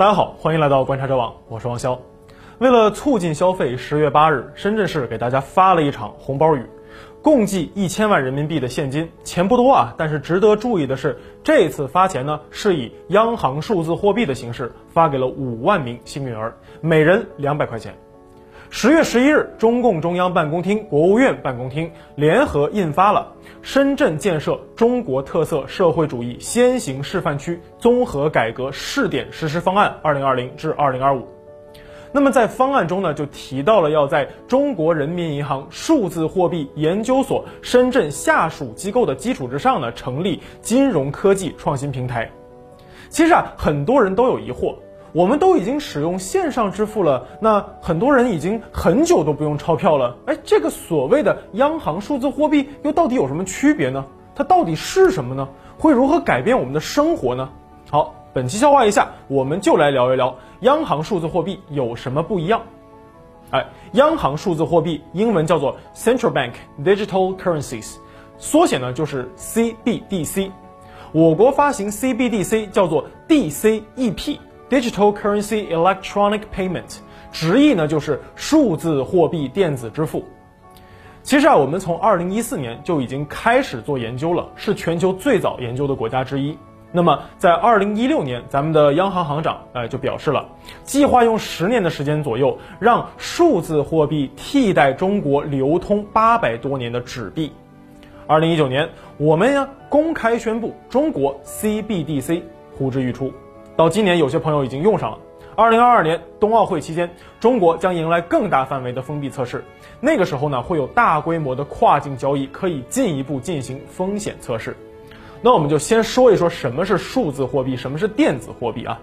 大家好，欢迎来到观察者网，我是王潇。为了促进消费，十月八日，深圳市给大家发了一场红包雨，共计一千万人民币的现金，钱不多啊，但是值得注意的是，这次发钱呢是以央行数字货币的形式发给了五万名幸运儿，每人两百块钱。十月十一日，中共中央办公厅、国务院办公厅联合印发了《深圳建设中国特色社会主义先行示范区综合改革试点实施方案（二零二零至二零二五）》。那么在方案中呢，就提到了要在中国人民银行数字货币研究所深圳下属机构的基础之上呢，成立金融科技创新平台。其实啊，很多人都有疑惑。我们都已经使用线上支付了，那很多人已经很久都不用钞票了。哎，这个所谓的央行数字货币又到底有什么区别呢？它到底是什么呢？会如何改变我们的生活呢？好，本期消化一下，我们就来聊一聊央行数字货币有什么不一样。哎，央行数字货币英文叫做 Central Bank Digital Currencies，缩写呢就是 CBDC。我国发行 CBDC 叫做 DCEP。Digital Currency Electronic Payment，直译呢就是数字货币电子支付。其实啊，我们从二零一四年就已经开始做研究了，是全球最早研究的国家之一。那么在二零一六年，咱们的央行行长哎就表示了，计划用十年的时间左右，让数字货币替代中国流通八百多年的纸币。二零一九年，我们呀公开宣布，中国 CBDC 呼之欲出。到今年，有些朋友已经用上了。二零二二年冬奥会期间，中国将迎来更大范围的封闭测试。那个时候呢，会有大规模的跨境交易，可以进一步进行风险测试。那我们就先说一说什么是数字货币，什么是电子货币啊？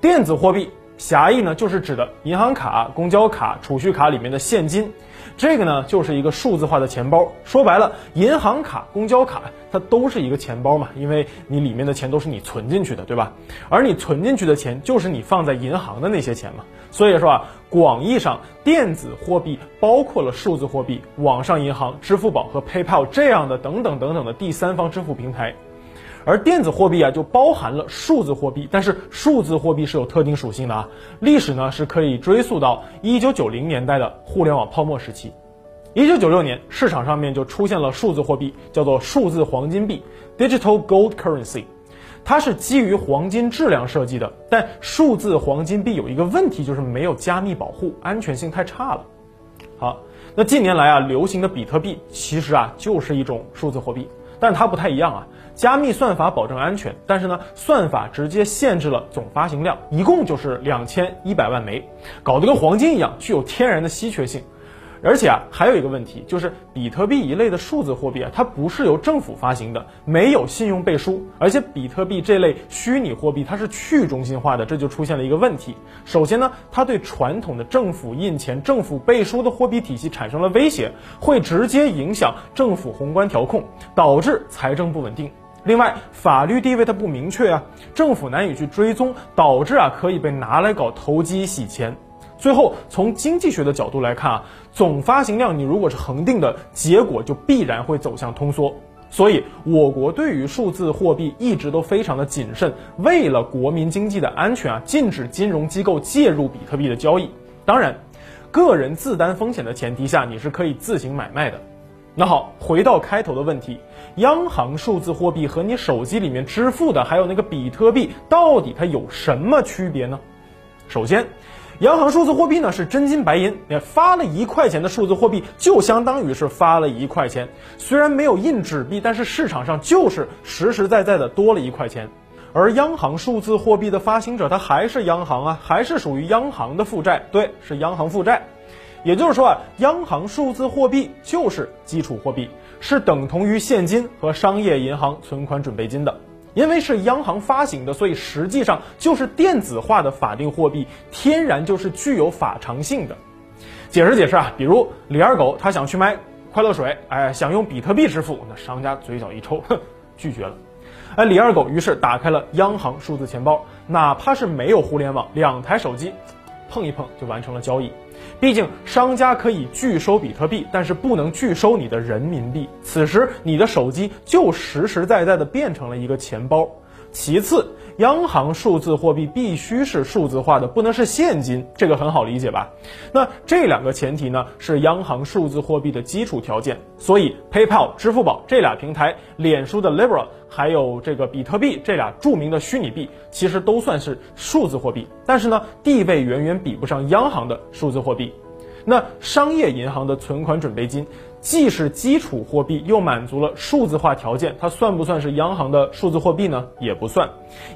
电子货币。狭义呢，就是指的银行卡、公交卡、储蓄卡里面的现金，这个呢就是一个数字化的钱包。说白了，银行卡、公交卡它都是一个钱包嘛，因为你里面的钱都是你存进去的，对吧？而你存进去的钱就是你放在银行的那些钱嘛。所以说啊，广义上，电子货币包括了数字货币、网上银行、支付宝和 PayPal 这样的等等等等的第三方支付平台。而电子货币啊，就包含了数字货币，但是数字货币是有特定属性的啊。历史呢是可以追溯到一九九零年代的互联网泡沫时期。一九九六年，市场上面就出现了数字货币，叫做数字黄金币 （Digital Gold Currency），它是基于黄金质量设计的。但数字黄金币有一个问题，就是没有加密保护，安全性太差了。好，那近年来啊，流行的比特币其实啊就是一种数字货币，但它不太一样啊。加密算法保证安全，但是呢，算法直接限制了总发行量，一共就是两千一百万枚，搞得跟黄金一样，具有天然的稀缺性。而且啊，还有一个问题，就是比特币一类的数字货币啊，它不是由政府发行的，没有信用背书，而且比特币这类虚拟货币它是去中心化的，这就出现了一个问题。首先呢，它对传统的政府印钱、政府背书的货币体系产生了威胁，会直接影响政府宏观调控，导致财政不稳定。另外，法律地位它不明确啊，政府难以去追踪，导致啊可以被拿来搞投机洗钱。最后，从经济学的角度来看啊，总发行量你如果是恒定的，结果就必然会走向通缩。所以，我国对于数字货币一直都非常的谨慎，为了国民经济的安全啊，禁止金融机构介入比特币的交易。当然，个人自担风险的前提下，你是可以自行买卖的。那好，回到开头的问题，央行数字货币和你手机里面支付的，还有那个比特币，到底它有什么区别呢？首先，央行数字货币呢是真金白银，你发了一块钱的数字货币，就相当于是发了一块钱。虽然没有印纸币，但是市场上就是实实在在的多了一块钱。而央行数字货币的发行者，它还是央行啊，还是属于央行的负债，对，是央行负债。也就是说啊，央行数字货币就是基础货币，是等同于现金和商业银行存款准备金的。因为是央行发行的，所以实际上就是电子化的法定货币，天然就是具有法偿性的。解释解释啊，比如李二狗他想去买快乐水，哎，想用比特币支付，那商家嘴角一抽，哼，拒绝了。哎，李二狗于是打开了央行数字钱包，哪怕是没有互联网，两台手机碰一碰就完成了交易。毕竟商家可以拒收比特币，但是不能拒收你的人民币。此时你的手机就实实在在的变成了一个钱包。其次，央行数字货币必须是数字化的，不能是现金，这个很好理解吧？那这两个前提呢，是央行数字货币的基础条件。所以，PayPal、支付宝这俩平台，脸书的 Libra，还有这个比特币这俩著名的虚拟币，其实都算是数字货币，但是呢，地位远远比不上央行的数字货币。那商业银行的存款准备金既是基础货币，又满足了数字化条件，它算不算是央行的数字货币呢？也不算，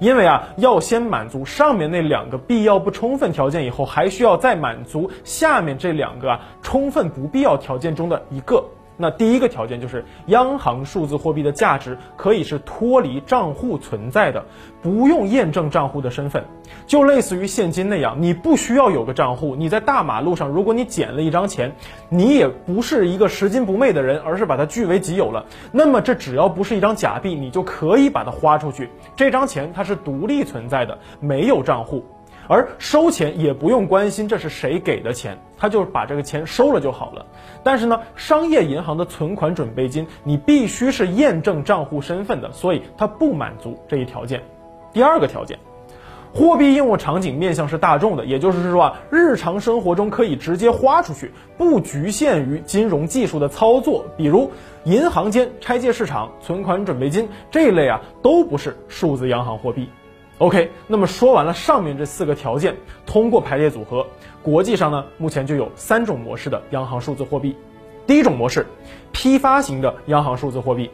因为啊，要先满足上面那两个必要不充分条件，以后还需要再满足下面这两个啊充分不必要条件中的一个。那第一个条件就是，央行数字货币的价值可以是脱离账户存在的，不用验证账户的身份，就类似于现金那样，你不需要有个账户。你在大马路上，如果你捡了一张钱，你也不是一个拾金不昧的人，而是把它据为己有了，那么这只要不是一张假币，你就可以把它花出去。这张钱它是独立存在的，没有账户。而收钱也不用关心这是谁给的钱，他就把这个钱收了就好了。但是呢，商业银行的存款准备金你必须是验证账户身份的，所以它不满足这一条件。第二个条件，货币应用场景面向是大众的，也就是说啊，日常生活中可以直接花出去，不局限于金融技术的操作，比如银行间拆借市场、存款准备金这一类啊，都不是数字央行货币。OK，那么说完了上面这四个条件，通过排列组合，国际上呢目前就有三种模式的央行数字货币。第一种模式，批发型的央行数字货币。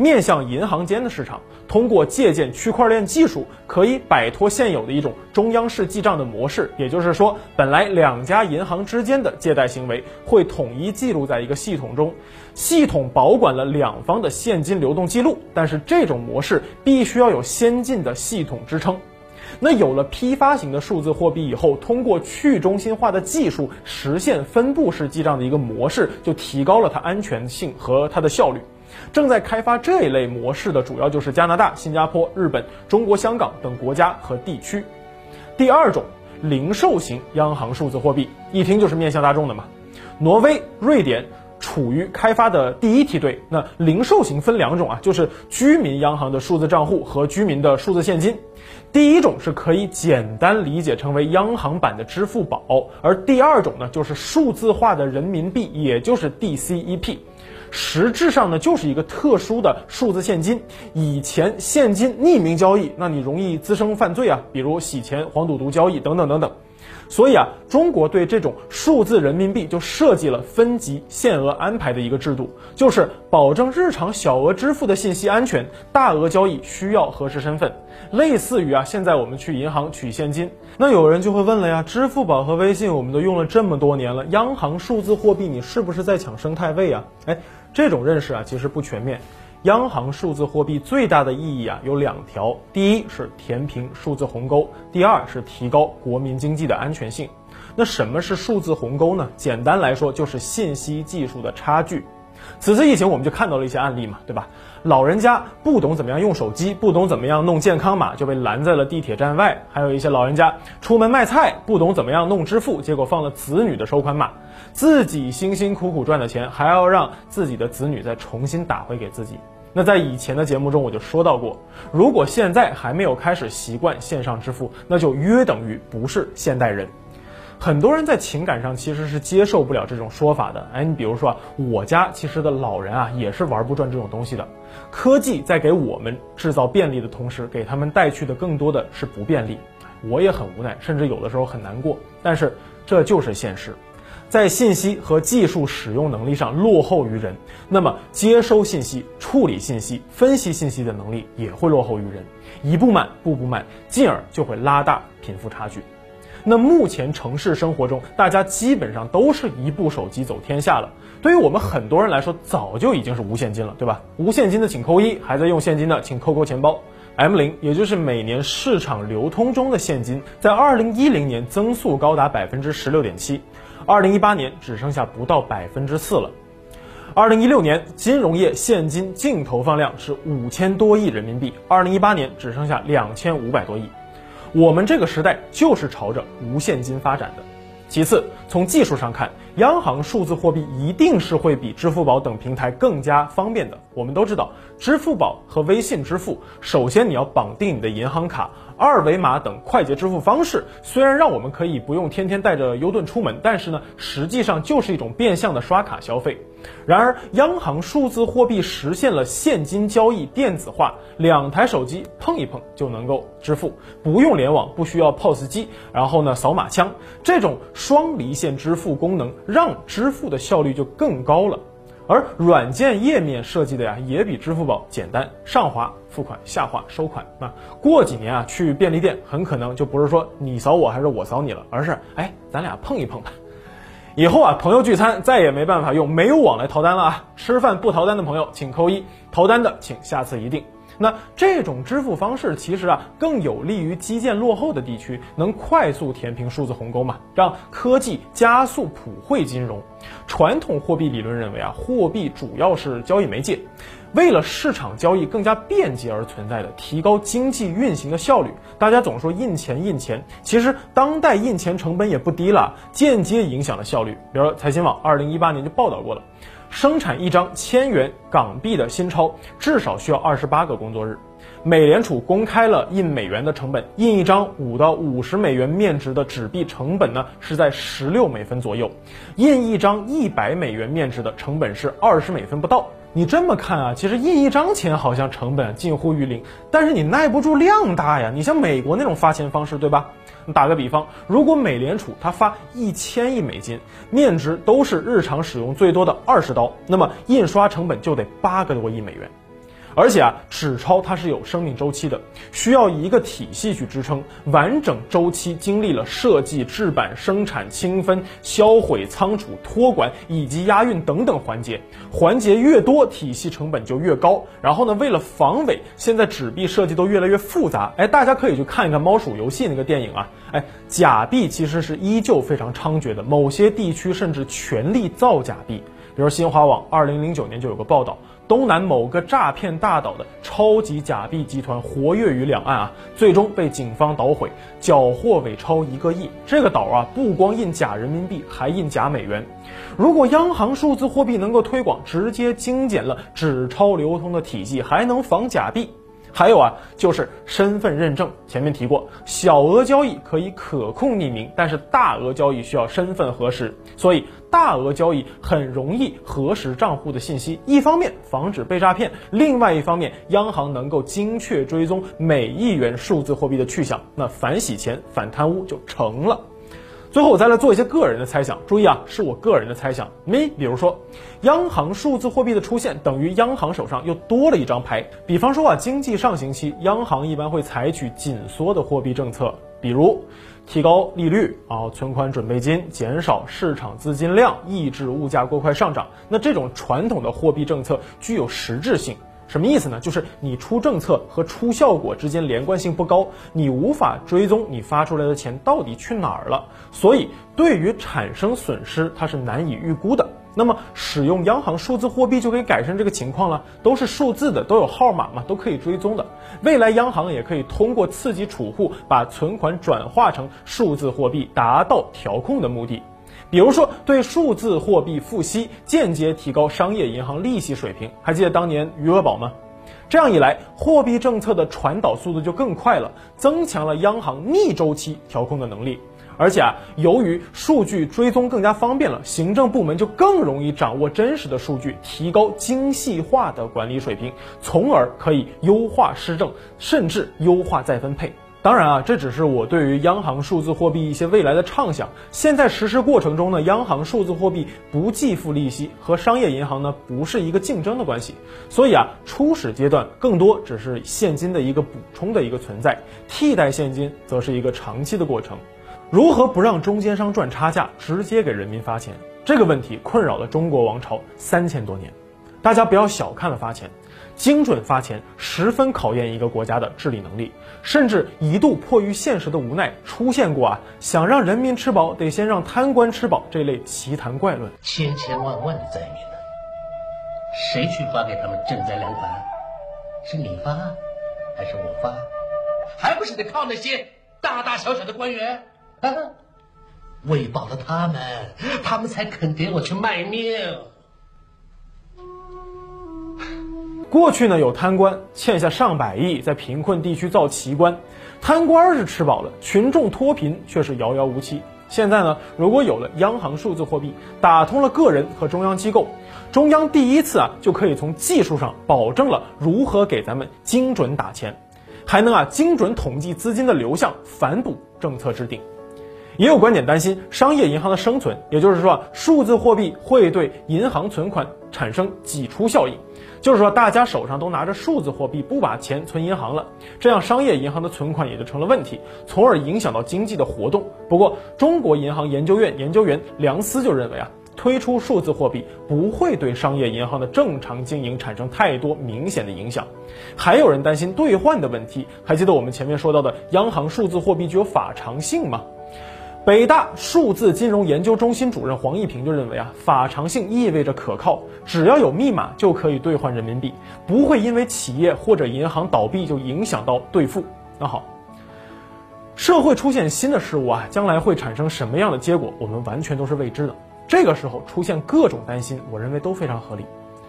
面向银行间的市场，通过借鉴区块链技术，可以摆脱现有的一种中央式记账的模式。也就是说，本来两家银行之间的借贷行为会统一记录在一个系统中，系统保管了两方的现金流动记录。但是这种模式必须要有先进的系统支撑。那有了批发型的数字货币以后，通过去中心化的技术实现分布式记账的一个模式，就提高了它安全性和它的效率。正在开发这一类模式的主要就是加拿大、新加坡、日本、中国香港等国家和地区。第二种，零售型央行数字货币，一听就是面向大众的嘛。挪威、瑞典处于开发的第一梯队。那零售型分两种啊，就是居民央行的数字账户和居民的数字现金。第一种是可以简单理解成为央行版的支付宝，而第二种呢，就是数字化的人民币，也就是 DCEP。实质上呢，就是一个特殊的数字现金。以前现金匿名交易，那你容易滋生犯罪啊，比如洗钱、黄赌毒交易等等等等。所以啊，中国对这种数字人民币就设计了分级限额安排的一个制度，就是保证日常小额支付的信息安全，大额交易需要核实身份。类似于啊，现在我们去银行取现金，那有人就会问了呀，支付宝和微信我们都用了这么多年了，央行数字货币你是不是在抢生态位啊？哎。这种认识啊，其实不全面。央行数字货币最大的意义啊，有两条：第一是填平数字鸿沟，第二是提高国民经济的安全性。那什么是数字鸿沟呢？简单来说，就是信息技术的差距。此次疫情，我们就看到了一些案例嘛，对吧？老人家不懂怎么样用手机，不懂怎么样弄健康码，就被拦在了地铁站外；还有一些老人家出门卖菜，不懂怎么样弄支付，结果放了子女的收款码，自己辛辛苦苦赚的钱，还要让自己的子女再重新打回给自己。那在以前的节目中我就说到过，如果现在还没有开始习惯线上支付，那就约等于不是现代人。很多人在情感上其实是接受不了这种说法的。哎，你比如说，我家其实的老人啊，也是玩不转这种东西的。科技在给我们制造便利的同时，给他们带去的更多的是不便利。我也很无奈，甚至有的时候很难过。但是这就是现实，在信息和技术使用能力上落后于人，那么接收信息、处理信息、分析信息的能力也会落后于人。一步慢，步步慢，进而就会拉大贫富差距。那目前城市生活中，大家基本上都是一部手机走天下了。对于我们很多人来说，早就已经是无现金了，对吧？无现金的请扣一，还在用现金的请扣扣钱包。M 零，也就是每年市场流通中的现金，在二零一零年增速高达百分之十六点七，二零一八年只剩下不到百分之四了。二零一六年金融业现金净投放量是五千多亿人民币，二零一八年只剩下两千五百多亿。我们这个时代就是朝着无现金发展的。其次，从技术上看，央行数字货币一定是会比支付宝等平台更加方便的。我们都知道，支付宝和微信支付，首先你要绑定你的银行卡。二维码等快捷支付方式虽然让我们可以不用天天带着 U 盾出门，但是呢，实际上就是一种变相的刷卡消费。然而，央行数字货币实现了现金交易电子化，两台手机碰一碰就能够支付，不用联网，不需要 POS 机，然后呢，扫码枪，这种双离线支付功能让支付的效率就更高了。而软件页面设计的呀，也比支付宝简单，上滑付款，下滑收款。啊过几年啊，去便利店很可能就不是说你扫我还是我扫你了，而是哎，咱俩碰一碰吧。以后啊，朋友聚餐再也没办法用没有网来逃单了啊！吃饭不逃单的朋友请扣一，逃单的请下次一定。那这种支付方式其实啊，更有利于基建落后的地区，能快速填平数字鸿沟嘛，让科技加速普惠金融。传统货币理论认为啊，货币主要是交易媒介，为了市场交易更加便捷而存在的，提高经济运行的效率。大家总说印钱印钱，其实当代印钱成本也不低了，间接影响了效率。比如说财新网二零一八年就报道过了。生产一张千元港币的新钞，至少需要二十八个工作日。美联储公开了印美元的成本，印一张五到五十美元面值的纸币成本呢是在十六美分左右，印一张一百美元面值的成本是二十美分不到。你这么看啊，其实印一张钱好像成本近乎于零，但是你耐不住量大呀。你像美国那种发钱方式，对吧？打个比方，如果美联储它发一千亿美金，面值都是日常使用最多的二十刀，那么印刷成本就得八个多亿美元。而且啊，纸钞它是有生命周期的，需要一个体系去支撑，完整周期经历了设计、制版、生产、清分、销毁、仓储、托管以及押运等等环节，环节越多，体系成本就越高。然后呢，为了防伪，现在纸币设计都越来越复杂。哎，大家可以去看一看《猫鼠游戏》那个电影啊。哎，假币其实是依旧非常猖獗的，某些地区甚至全力造假币。比如新华网二零零九年就有个报道。东南某个诈骗大岛的超级假币集团活跃于两岸啊，最终被警方捣毁，缴获伪钞一个亿。这个岛啊，不光印假人民币，还印假美元。如果央行数字货币能够推广，直接精简了纸钞流通的体系，还能防假币。还有啊，就是身份认证。前面提过，小额交易可以可控匿名，但是大额交易需要身份核实，所以大额交易很容易核实账户的信息。一方面防止被诈骗，另外一方面央行能够精确追踪每一元数字货币的去向，那反洗钱、反贪污就成了。最后我再来做一些个人的猜想，注意啊，是我个人的猜想。你比如说，央行数字货币的出现等于央行手上又多了一张牌。比方说啊，经济上行期，央行一般会采取紧缩的货币政策，比如提高利率啊，存款准备金，减少市场资金量，抑制物价过快上涨。那这种传统的货币政策具有实质性。什么意思呢？就是你出政策和出效果之间连贯性不高，你无法追踪你发出来的钱到底去哪儿了，所以对于产生损失它是难以预估的。那么使用央行数字货币就可以改善这个情况了，都是数字的，都有号码嘛，都可以追踪的。未来央行也可以通过刺激储户把存款转化成数字货币，达到调控的目的。比如说，对数字货币付息，间接提高商业银行利息水平。还记得当年余额宝吗？这样一来，货币政策的传导速度就更快了，增强了央行逆周期调控的能力。而且啊，由于数据追踪更加方便了，行政部门就更容易掌握真实的数据，提高精细化的管理水平，从而可以优化施政，甚至优化再分配。当然啊，这只是我对于央行数字货币一些未来的畅想。现在实施过程中呢，央行数字货币不计付利息，和商业银行呢不是一个竞争的关系。所以啊，初始阶段更多只是现金的一个补充的一个存在，替代现金则是一个长期的过程。如何不让中间商赚差价，直接给人民发钱？这个问题困扰了中国王朝三千多年。大家不要小看了发钱。精准发钱十分考验一个国家的治理能力，甚至一度迫于现实的无奈，出现过啊，想让人民吃饱，得先让贪官吃饱这类奇谈怪论。千千万万的灾民呢，谁去发给他们赈灾粮款？是你发，还是我发？还不是得靠那些大大小小的官员？喂饱了他们，他们才肯给我去卖命。过去呢，有贪官欠下上百亿，在贫困地区造奇观，贪官是吃饱了，群众脱贫却是遥遥无期。现在呢，如果有了央行数字货币，打通了个人和中央机构，中央第一次啊就可以从技术上保证了如何给咱们精准打钱，还能啊精准统计资金的流向，反哺政策制定。也有观点担心商业银行的生存，也就是说，数字货币会对银行存款产生挤出效应。就是说，大家手上都拿着数字货币，不把钱存银行了，这样商业银行的存款也就成了问题，从而影响到经济的活动。不过，中国银行研究院研究员梁思就认为啊，推出数字货币不会对商业银行的正常经营产生太多明显的影响。还有人担心兑换的问题，还记得我们前面说到的央行数字货币具有法偿性吗？北大数字金融研究中心主任黄一平就认为啊，法偿性意味着可靠，只要有密码就可以兑换人民币，不会因为企业或者银行倒闭就影响到兑付。那好，社会出现新的事物啊，将来会产生什么样的结果，我们完全都是未知的。这个时候出现各种担心，我认为都非常合理。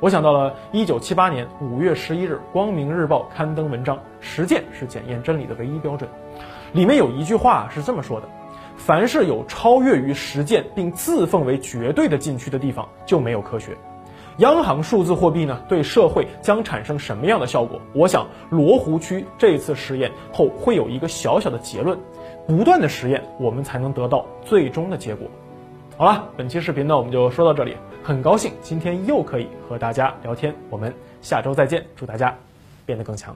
我想到了一九七八年五月十一日，《光明日报》刊登文章《实践是检验真理的唯一标准》，里面有一句话是这么说的。凡是有超越于实践并自奉为绝对的禁区的地方，就没有科学。央行数字货币呢，对社会将产生什么样的效果？我想罗湖区这次实验后会有一个小小的结论。不断的实验，我们才能得到最终的结果。好了，本期视频呢，我们就说到这里。很高兴今天又可以和大家聊天，我们下周再见。祝大家变得更强。